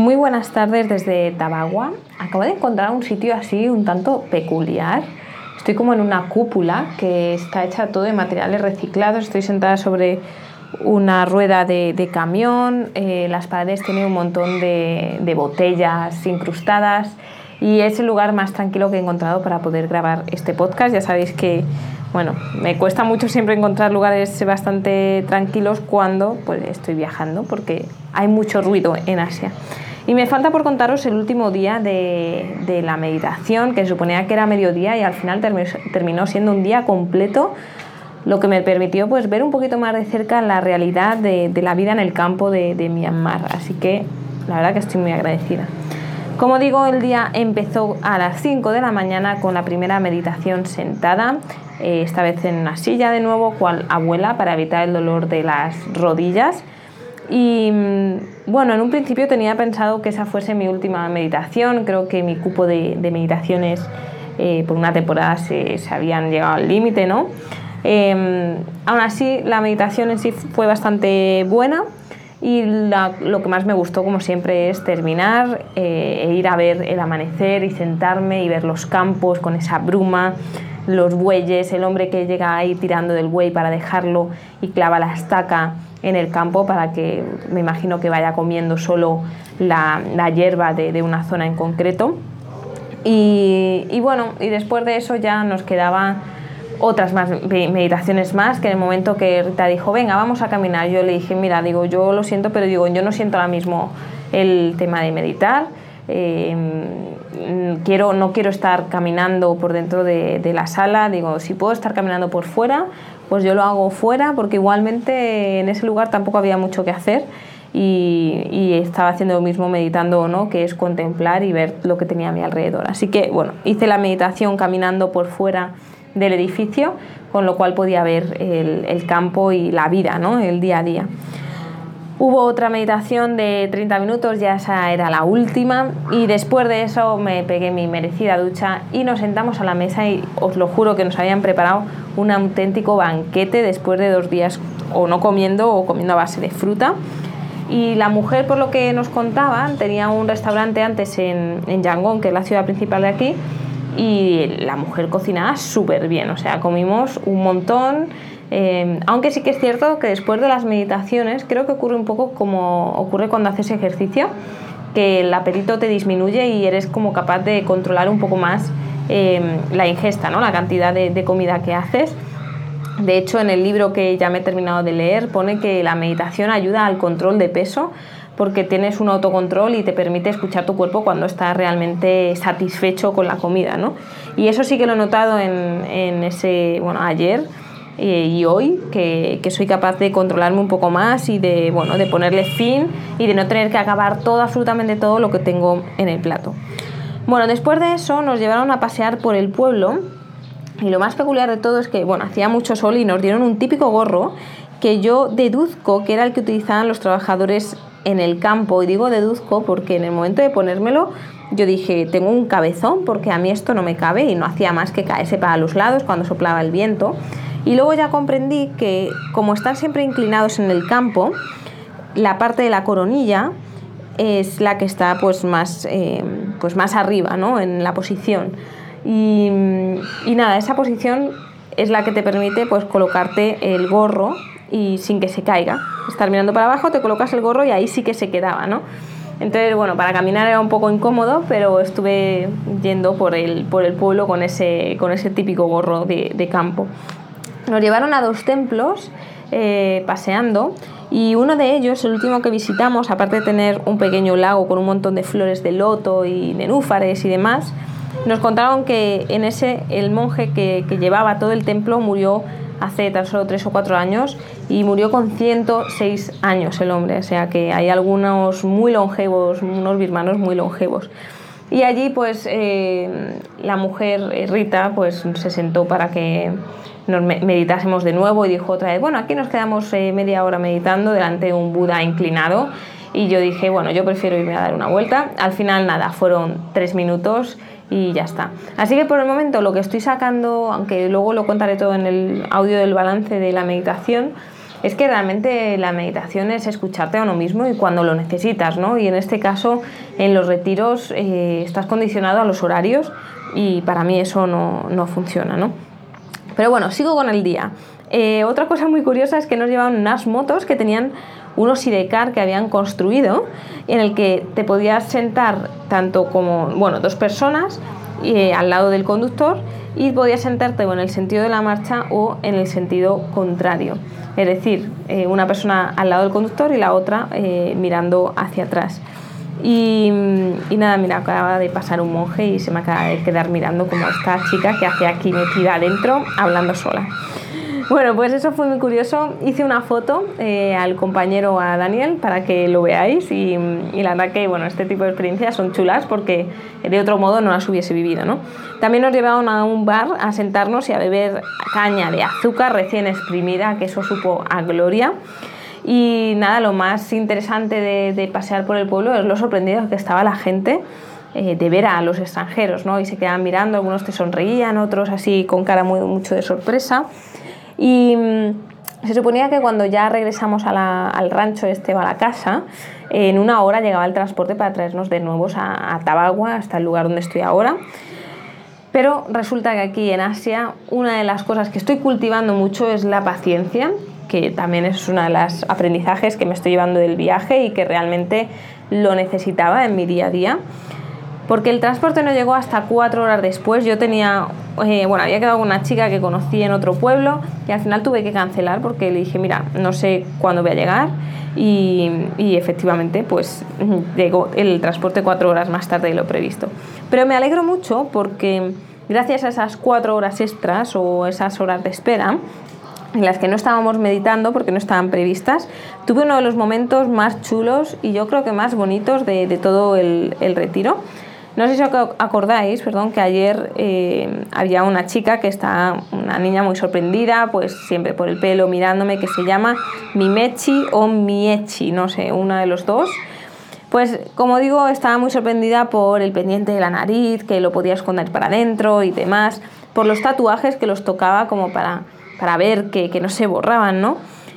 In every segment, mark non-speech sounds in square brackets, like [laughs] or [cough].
Muy buenas tardes desde Tabagua. Acabo de encontrar un sitio así un tanto peculiar. Estoy como en una cúpula que está hecha todo de materiales reciclados. Estoy sentada sobre una rueda de, camión. Eh, las paredes tienen un montón de, botellas incrustadas y es el lugar más tranquilo que he encontrado para poder grabar este podcast. Ya sabéis que bueno, me cuesta mucho siempre encontrar lugares bastante tranquilos cuando pues, estoy viajando porque hay mucho ruido en Asia. Y me falta por contaros el último día de, la meditación, que suponía que era mediodía y al final terminó siendo un día completo, lo que me permitió pues, ver un poquito más de cerca la realidad de, la vida en el campo de, de Myanmar. Así que la verdad que estoy muy agradecida. Como digo, el día empezó a las 5 de la mañana con la primera meditación sentada, eh, esta vez en una silla de nuevo, cual abuela, para evitar el dolor de las rodillas. Y mm, bueno, en un principio tenía pensado que esa fuese mi última meditación. Creo que mi cupo de, meditaciones eh, por una temporada se, habían llegado al límite, ¿no? Em, aún así, la meditación en sí fue bastante buena y lo que más me gustó, como siempre, es terminar eh, e ir a ver el amanecer y sentarme y ver los campos con esa bruma, los bueyes, el hombre que llega ahí tirando del buey para dejarlo y clava la estaca en el campo para que me imagino que vaya comiendo solo la, hierba de, una zona en concreto. Y, bueno, y después de eso ya nos quedaba otras más meditaciones más, que en el momento que Rita dijo, venga, vamos a caminar, yo le dije, mira, digo, yo lo siento, pero digo, yo no siento ahora mismo el tema de meditar. Eh, quiero, no quiero estar caminando por dentro de, la sala, digo, si puedo estar caminando por fuera, pues yo lo hago fuera, porque igualmente en ese lugar tampoco había mucho que hacer y, estaba haciendo lo mismo meditando o no, que es contemplar y ver lo que tenía a mi alrededor. Así que bueno, hice la meditación caminando por fuera del edificio, con lo cual podía ver el, campo y la vida, ¿no? el día a día. Hubo otra meditación de 30 minutos, ya esa era la última, y después de eso me pegué mi merecida ducha y nos sentamos a la mesa y os lo juro que nos habían preparado un auténtico banquete después de dos días o no comiendo o comiendo a base de fruta. Y la mujer, por lo que nos contaban, tenía un restaurante antes en, en Yangon, que es la ciudad principal de aquí, y la mujer cocinaba súper bien, o sea, comimos un montón. Eh, aunque sí que es cierto que después de las meditaciones, creo que ocurre un poco como ocurre cuando haces ejercicio, que el apetito te disminuye y eres como capaz de controlar un poco más eh, la ingesta, ¿no? la cantidad de, de comida que haces. De hecho, en el libro que ya me he terminado de leer pone que la meditación ayuda al control de peso porque tienes un autocontrol y te permite escuchar tu cuerpo cuando estás realmente satisfecho con la comida, ¿no? Y eso sí que lo he notado en, ese, bueno, ayer eh, y hoy, que, soy capaz de controlarme un poco más y de, bueno, de ponerle fin y de no tener que acabar todo, absolutamente todo lo que tengo en el plato. Bueno, después de eso nos llevaron a pasear por el pueblo y lo más peculiar de todo es que, bueno, hacía mucho sol y nos dieron un típico gorro que yo deduzco que era el que utilizaban los trabajadores en el campo, y digo deduzco porque en el momento de ponérmelo yo dije, tengo un cabezón porque a mí esto no me cabe y no hacía más que caerse para los lados cuando soplaba el viento. Y luego ya comprendí que como están siempre inclinados en el campo, la parte de la coronilla es la que está pues más, eh, pues más arriba ¿no? en la posición. Y, nada, esa posición es la que te permite pues colocarte el gorro y sin que se caiga. Estar mirando para abajo, te colocas el gorro y ahí sí que se quedaba, ¿no? Entonces, bueno, para caminar era un poco incómodo, pero estuve yendo por el, por el pueblo con ese, con ese típico gorro de, campo. Nos llevaron a dos templos eh, paseando y uno de ellos, el último que visitamos, aparte de tener un pequeño lago con un montón de flores de loto y nenúfares y demás, nos contaron que en ese el monje que, que llevaba todo el templo murió hace tan solo 3 o 4 años y murió con 106 años el hombre, o sea que hay algunos muy longevos, unos birmanos muy longevos. Y allí pues eh, la mujer eh, Rita pues se sentó para que nos meditásemos de nuevo y dijo otra vez, bueno, aquí nos quedamos eh, media hora meditando delante de un Buda inclinado y yo dije, bueno, yo prefiero irme a dar una vuelta. Al final nada, fueron tres minutos y ya está. Así que por el momento lo que estoy sacando, aunque luego lo contaré todo en el audio del balance de la meditación, es que realmente la meditación es escucharte a uno mismo y cuando lo necesitas, ¿no? Y en este caso, en los retiros eh, estás condicionado a los horarios y para mí eso no, no funciona, ¿no? Pero bueno, sigo con el día. Eh, otra cosa muy curiosa es que nos llevaban unas motos que tenían unos sidecar que habían construido en el que te podías sentar tanto como, bueno, dos personas eh, al lado del conductor y podías sentarte en el sentido de la marcha o en el sentido contrario. Es decir, eh, una persona al lado del conductor y la otra eh, mirando hacia atrás. Y, y, nada, mira, acaba de pasar un monje y se me acaba de quedar mirando como esta chica que hace aquí metida adentro hablando sola. Bueno, pues eso fue muy curioso. Hice una foto eh, al compañero, a Daniel, para que lo veáis y, la verdad que, bueno, este tipo de experiencias son chulas porque de otro modo no las hubiese vivido, ¿no? También nos llevaron a un bar a sentarnos y a beber caña de azúcar recién exprimida, que eso supo a gloria. Y nada, lo más interesante de, pasear por el pueblo es lo sorprendido que estaba la gente eh, de ver a los extranjeros, ¿no? Y se quedaban mirando, algunos te sonreían, otros así con cara muy, mucho de sorpresa. Y mm, se suponía que cuando ya regresamos al rancho este o a la casa, en una hora llegaba el transporte para traernos de nuevo a, a Tabagua, hasta el lugar donde estoy ahora. Pero resulta que aquí en Asia una de las cosas que estoy cultivando mucho es la paciencia, que también es uno de los aprendizajes que me estoy llevando del viaje y que realmente lo necesitaba en mi día a día porque el transporte no llegó hasta cuatro horas después. Yo tenía, eh, bueno, había quedado con una chica que conocí en otro pueblo y al final tuve que cancelar porque le dije, mira, no sé cuándo voy a llegar y, efectivamente pues [laughs] llegó el transporte cuatro horas más tarde de lo previsto. Pero me alegro mucho porque gracias a esas cuatro horas extras o esas horas de espera, en las que no estábamos meditando porque no estaban previstas, tuve uno de los momentos más chulos y yo creo que más bonitos de, todo el, retiro no sé si os acordáis, perdón, que ayer eh, había una chica que está, una niña muy sorprendida, pues siempre por el pelo mirándome, que se llama Mimechi o Miechi, no sé, una de los dos. Pues como digo, estaba muy sorprendida por el pendiente de la nariz, que lo podía esconder para adentro y demás, por los tatuajes que los tocaba como para, para ver que, que no se borraban, ¿no?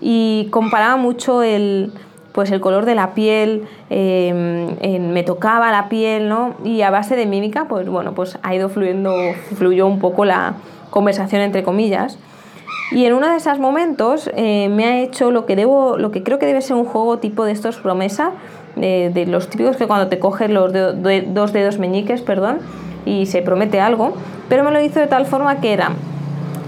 Y comparaba mucho el, pues el color de la piel, em, me tocaba la piel, ¿no? Y a base de mímica, pues bueno, pues ha ido fluyendo, fluyó un poco la conversación entre comillas. Y en uno de esos momentos eh, me ha hecho lo que debo, lo que creo que debe ser un juego tipo de estos promesa, de, los típicos que cuando te coges los dos dedos meñiques, perdón, y se promete algo, pero me lo hizo de tal forma que era,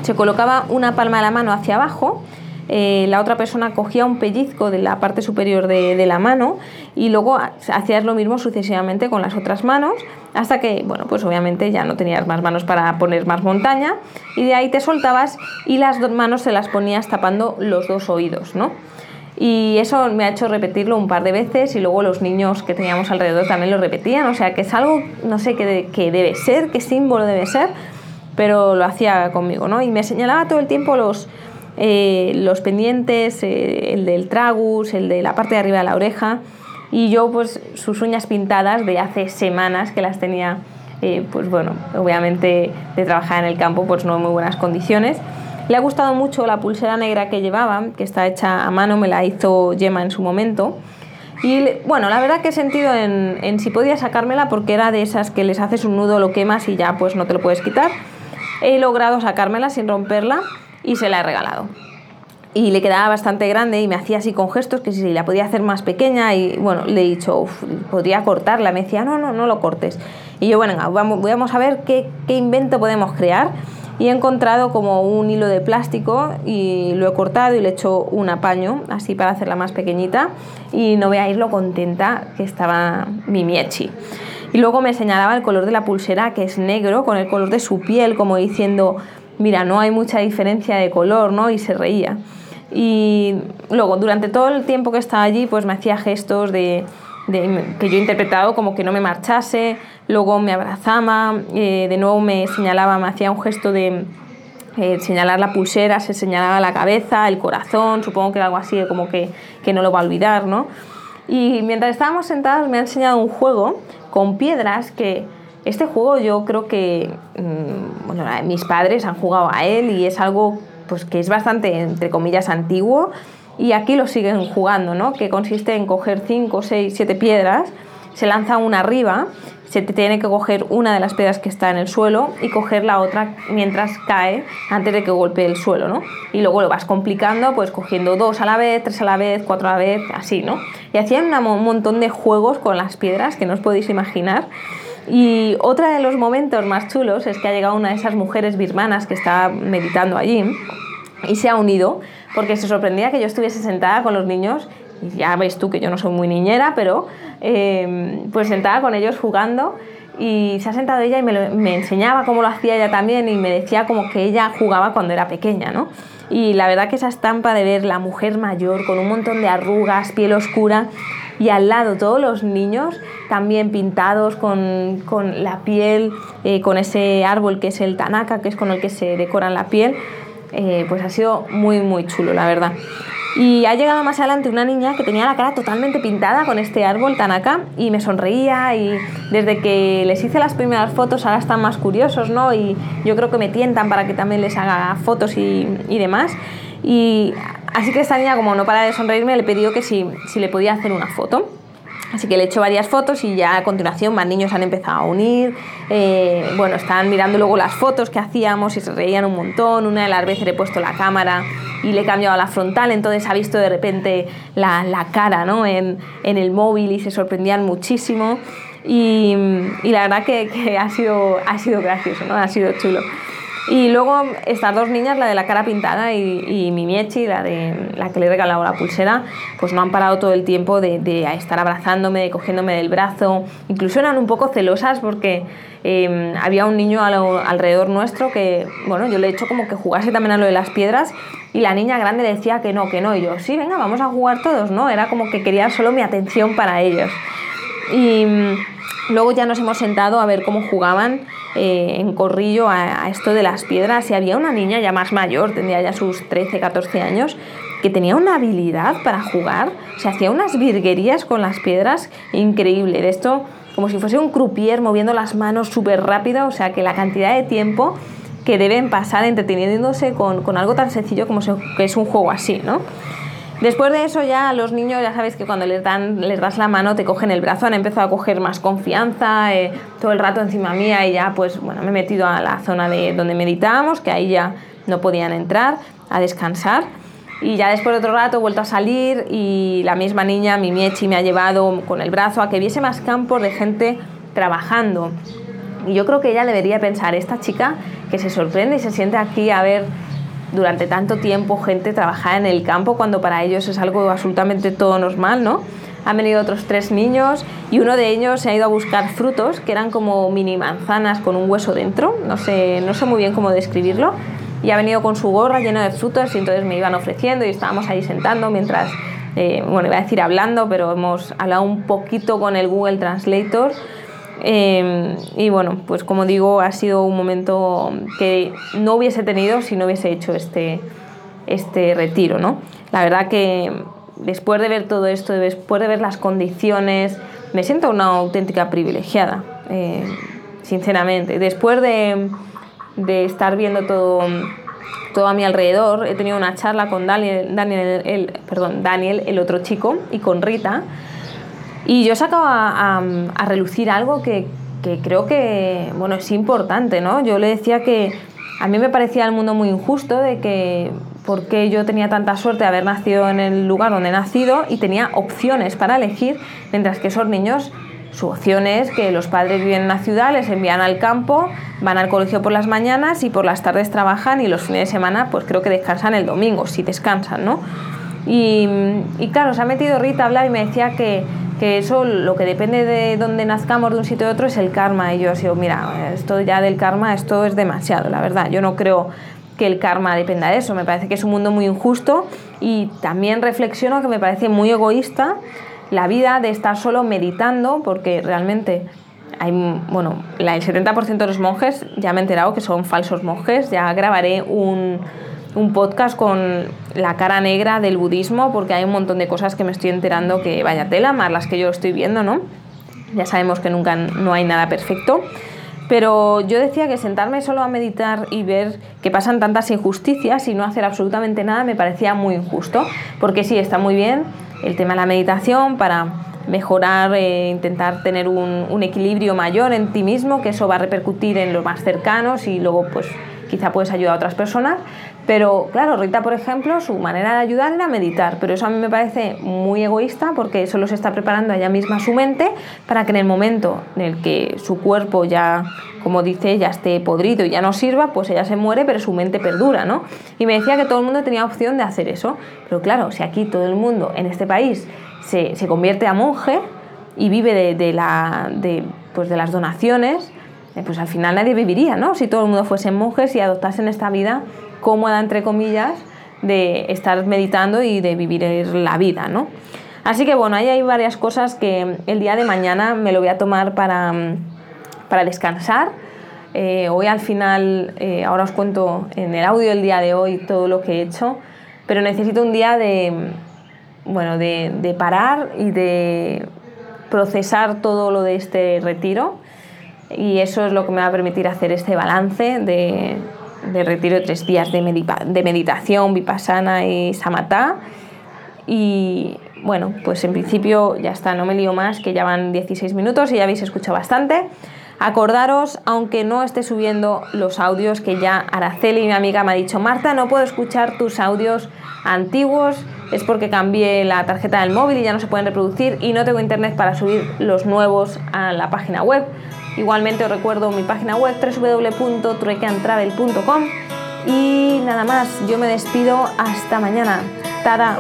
se colocaba una palma de la mano hacia abajo eh, la otra persona cogía un pellizco de la parte superior de, la mano y luego hacías lo mismo sucesivamente con las otras manos hasta que, bueno, pues obviamente ya no tenías más manos para poner más montaña y de ahí te soltabas y las dos manos se las ponías tapando los dos oídos, ¿no? Y eso me ha hecho repetirlo un par de veces y luego los niños que teníamos alrededor también lo repetían, o sea que es algo, no sé qué, qué debe ser, qué símbolo debe ser, pero lo hacía conmigo, ¿no? Y me señalaba todo el tiempo los, eh, los pendientes, eh, el del tragus, el de la parte de arriba de la oreja y yo pues sus uñas pintadas de hace semanas que las tenía eh, pues bueno, obviamente de trabajar en el campo pues no en muy buenas condiciones. Le ha gustado mucho la pulsera negra que llevaba, que está hecha a mano, me la hizo Gemma en su momento. Y bueno, la verdad que he sentido en, en si podía sacármela porque era de esas que les haces un nudo, lo quemas y ya pues no te lo puedes quitar. He logrado sacármela sin romperla y se la he regalado. Y le quedaba bastante grande y me hacía así con gestos que si la podía hacer más pequeña y bueno, le he dicho, podría cortarla. Me decía, no, no, no lo cortes. Y yo, bueno, vamos, vamos a ver qué, qué invento podemos crear y he encontrado como un hilo de plástico y lo he cortado y le he hecho un apaño así para hacerla más pequeñita y no veáis lo contenta que estaba mi miechi. Y luego me señalaba el color de la pulsera que es negro con el color de su piel como diciendo mira, no hay mucha diferencia de color, ¿no? Y se reía. Y luego, durante todo el tiempo que estaba allí, pues me hacía gestos de, que yo he interpretado como que no me marchase, luego me abrazaba, eh, de nuevo me señalaba, me hacía un gesto de eh, señalar la pulsera, se señalaba la cabeza, el corazón, supongo que era algo así como que, que no lo va a olvidar, ¿no? Y mientras estábamos sentados me ha enseñado un juego con piedras que este juego yo creo que mm, mis padres han jugado a él y es algo pues, que es bastante, entre comillas, antiguo y aquí lo siguen jugando, ¿no? que consiste en coger 5, 6, 7 piedras, se lanza una arriba, se tiene que coger una de las piedras que está en el suelo y coger la otra mientras cae antes de que golpee el suelo, ¿no? Y luego lo vas complicando, pues cogiendo dos a la vez, tres a la vez, cuatro a la vez, así, ¿no? Y hacían un montón de juegos con las piedras que no os podéis imaginar. Y otro de los momentos más chulos es que ha llegado una de esas mujeres birmanas que está meditando allí y se ha unido porque se sorprendía que yo estuviese sentada con los niños. Ya ves tú que yo no soy muy niñera, pero eh, pues sentada con ellos jugando y se ha sentado ella y me, me, enseñaba cómo lo hacía ella también y me decía como que ella jugaba cuando era pequeña, ¿no? Y la verdad que esa estampa de ver la mujer mayor con un montón de arrugas, piel oscura y al lado todos los niños también pintados con, con la piel, eh, con ese árbol que es el tanaka, que es con el que se decoran la piel, eh, pues ha sido muy muy chulo, la verdad. Y ha llegado más adelante una niña que tenía la cara totalmente pintada con este árbol Tanaka y me sonreía y desde que les hice las primeras fotos ahora están más curiosos, ¿no? Y yo creo que me tientan para que también les haga fotos y, demás. Y así que esta niña, como no para de sonreírme, le pidió que si, si le podía hacer una foto. Así que le he hecho varias fotos y ya a continuación más niños han empezado a unir. Eh, bueno, están mirando luego las fotos que hacíamos y se reían un montón. Una de las veces le he puesto la cámara y le he cambiado la frontal, entonces ha visto de repente la, la cara ¿no? en, en, el móvil y se sorprendían muchísimo. Y, y la verdad que, que, ha, sido, ha sido gracioso, ¿no? ha sido chulo. Y luego estas dos niñas, la de la cara pintada y, y mi Miechi, la, de, la que le he regalado la pulsera, pues no han parado todo el tiempo de, estar abrazándome, cogiéndome del brazo. Incluso eran un poco celosas porque eh, había un niño alrededor nuestro que, bueno, yo le he hecho como que jugase también a lo de las piedras y la niña grande decía que no, que no. Y yo, sí, venga, vamos a jugar todos, ¿no? Era como que quería solo mi atención para ellos. Y luego ya nos hemos sentado a ver cómo jugaban eh, en corrillo a, esto de las piedras y había una niña ya más mayor, tendría ya sus 13, 14 años, que tenía una habilidad para jugar, se hacía unas virguerías con las piedras increíble. De esto, como si fuese un croupier moviendo las manos súper rápido, o sea que la cantidad de tiempo que deben pasar entreteniéndose con, con algo tan sencillo como que es un juego así, ¿no? Después de eso ya los niños, ya sabéis que cuando les, dan, les das la mano te cogen el brazo, han empezado a coger más confianza, eh, todo el rato encima mía y ya pues bueno, me he metido a la zona de donde meditábamos, que ahí ya no podían entrar, a descansar. Y ya después de otro rato he vuelto a salir y la misma niña, mi Miechi, me ha llevado con el brazo a que viese más campos de gente trabajando. Y yo creo que ella debería pensar, esta chica que se sorprende y se siente aquí a ver durante tanto tiempo gente trabajar en el campo cuando para ellos es algo absolutamente todo normal, ¿no? Han venido otros tres niños y uno de ellos se ha ido a buscar frutos que eran como mini manzanas con un hueso dentro, no sé, no sé muy bien cómo describirlo, y ha venido con su gorra llena de frutos y entonces me iban ofreciendo y estábamos ahí sentando mientras, eh, bueno, iba a decir hablando, pero hemos hablado un poquito con el Google Translator eh, y bueno, pues como digo, ha sido un momento que no hubiese tenido si no hubiese hecho este, este retiro, ¿no? La verdad que después de ver todo esto, después de ver las condiciones, me siento una auténtica privilegiada, eh, sinceramente. Después de, de, estar viendo todo, todo a mi alrededor, he tenido una charla con Daniel, Daniel, el, perdón, Daniel, el otro chico, y con Rita, y yo a, a, a relucir algo que, que, creo que bueno, es importante, ¿no? Yo le decía que a mí me parecía el mundo muy injusto de que porque yo tenía tanta suerte de haber nacido en el lugar donde he nacido y tenía opciones para elegir, mientras que esos niños su opción es que los padres viven en la ciudad, les envían al campo, van al colegio por las mañanas y por las tardes trabajan y los fines de semana pues creo que descansan el domingo, si descansan, ¿no? Y, y claro, se ha metido Rita a hablar y me decía que que eso lo que depende de dónde nazcamos de un sitio a otro es el karma. Y yo así, mira, esto ya del karma, esto es demasiado, la verdad. Yo no creo que el karma dependa de eso. Me parece que es un mundo muy injusto y también reflexiono que me parece muy egoísta la vida de estar solo meditando, porque realmente hay, bueno, el 70% de los monjes, ya me he enterado que son falsos monjes, ya grabaré un, un podcast con la cara negra del budismo, porque hay un montón de cosas que me estoy enterando que vaya tela, más las que yo estoy viendo, ¿no? Ya sabemos que nunca no hay nada perfecto. Pero yo decía que sentarme solo a meditar y ver que pasan tantas injusticias y no hacer absolutamente nada me parecía muy injusto, porque sí, está muy bien el tema de la meditación para mejorar, e intentar tener un, un equilibrio mayor en ti mismo, que eso va a repercutir en los más cercanos y luego pues quizá puedes ayudar a otras personas, pero claro, Rita, por ejemplo, su manera de ayudar era meditar, pero eso a mí me parece muy egoísta porque solo se está preparando ella misma su mente para que en el momento en el que su cuerpo ya, como dice, ya esté podrido y ya no sirva, pues ella se muere, pero su mente perdura, ¿no? Y me decía que todo el mundo tenía opción de hacer eso, pero claro, si aquí todo el mundo en este país se, se convierte a monje y vive de, la, pues de las donaciones, pues al final nadie viviría, ¿no? Si todo el mundo fuese monjes y adoptasen esta vida cómoda, entre comillas, de estar meditando y de vivir la vida, ¿no? Así que bueno, ahí hay varias cosas que el día de mañana me lo voy a tomar para, para descansar. Eh, hoy al final, eh, ahora os cuento en el audio del día de hoy todo lo que he hecho, pero necesito un día de, bueno, de, de parar y de procesar todo lo de este retiro y eso es lo que me va a permitir hacer este balance de, de retiro de tres días de, meditación, vipassana y samatha. Y bueno, pues en principio ya está, no me lío más, que ya van 16 minutos y ya habéis escuchado bastante. Acordaros, aunque no esté subiendo los audios, que ya Araceli, mi amiga, me ha dicho, Marta, no puedo escuchar tus audios antiguos, es porque cambié la tarjeta del móvil y ya no se pueden reproducir y no tengo internet para subir los nuevos a la página web. Igualmente os recuerdo mi página web www.truecantravel.com y nada más, yo me despido hasta mañana. Tada.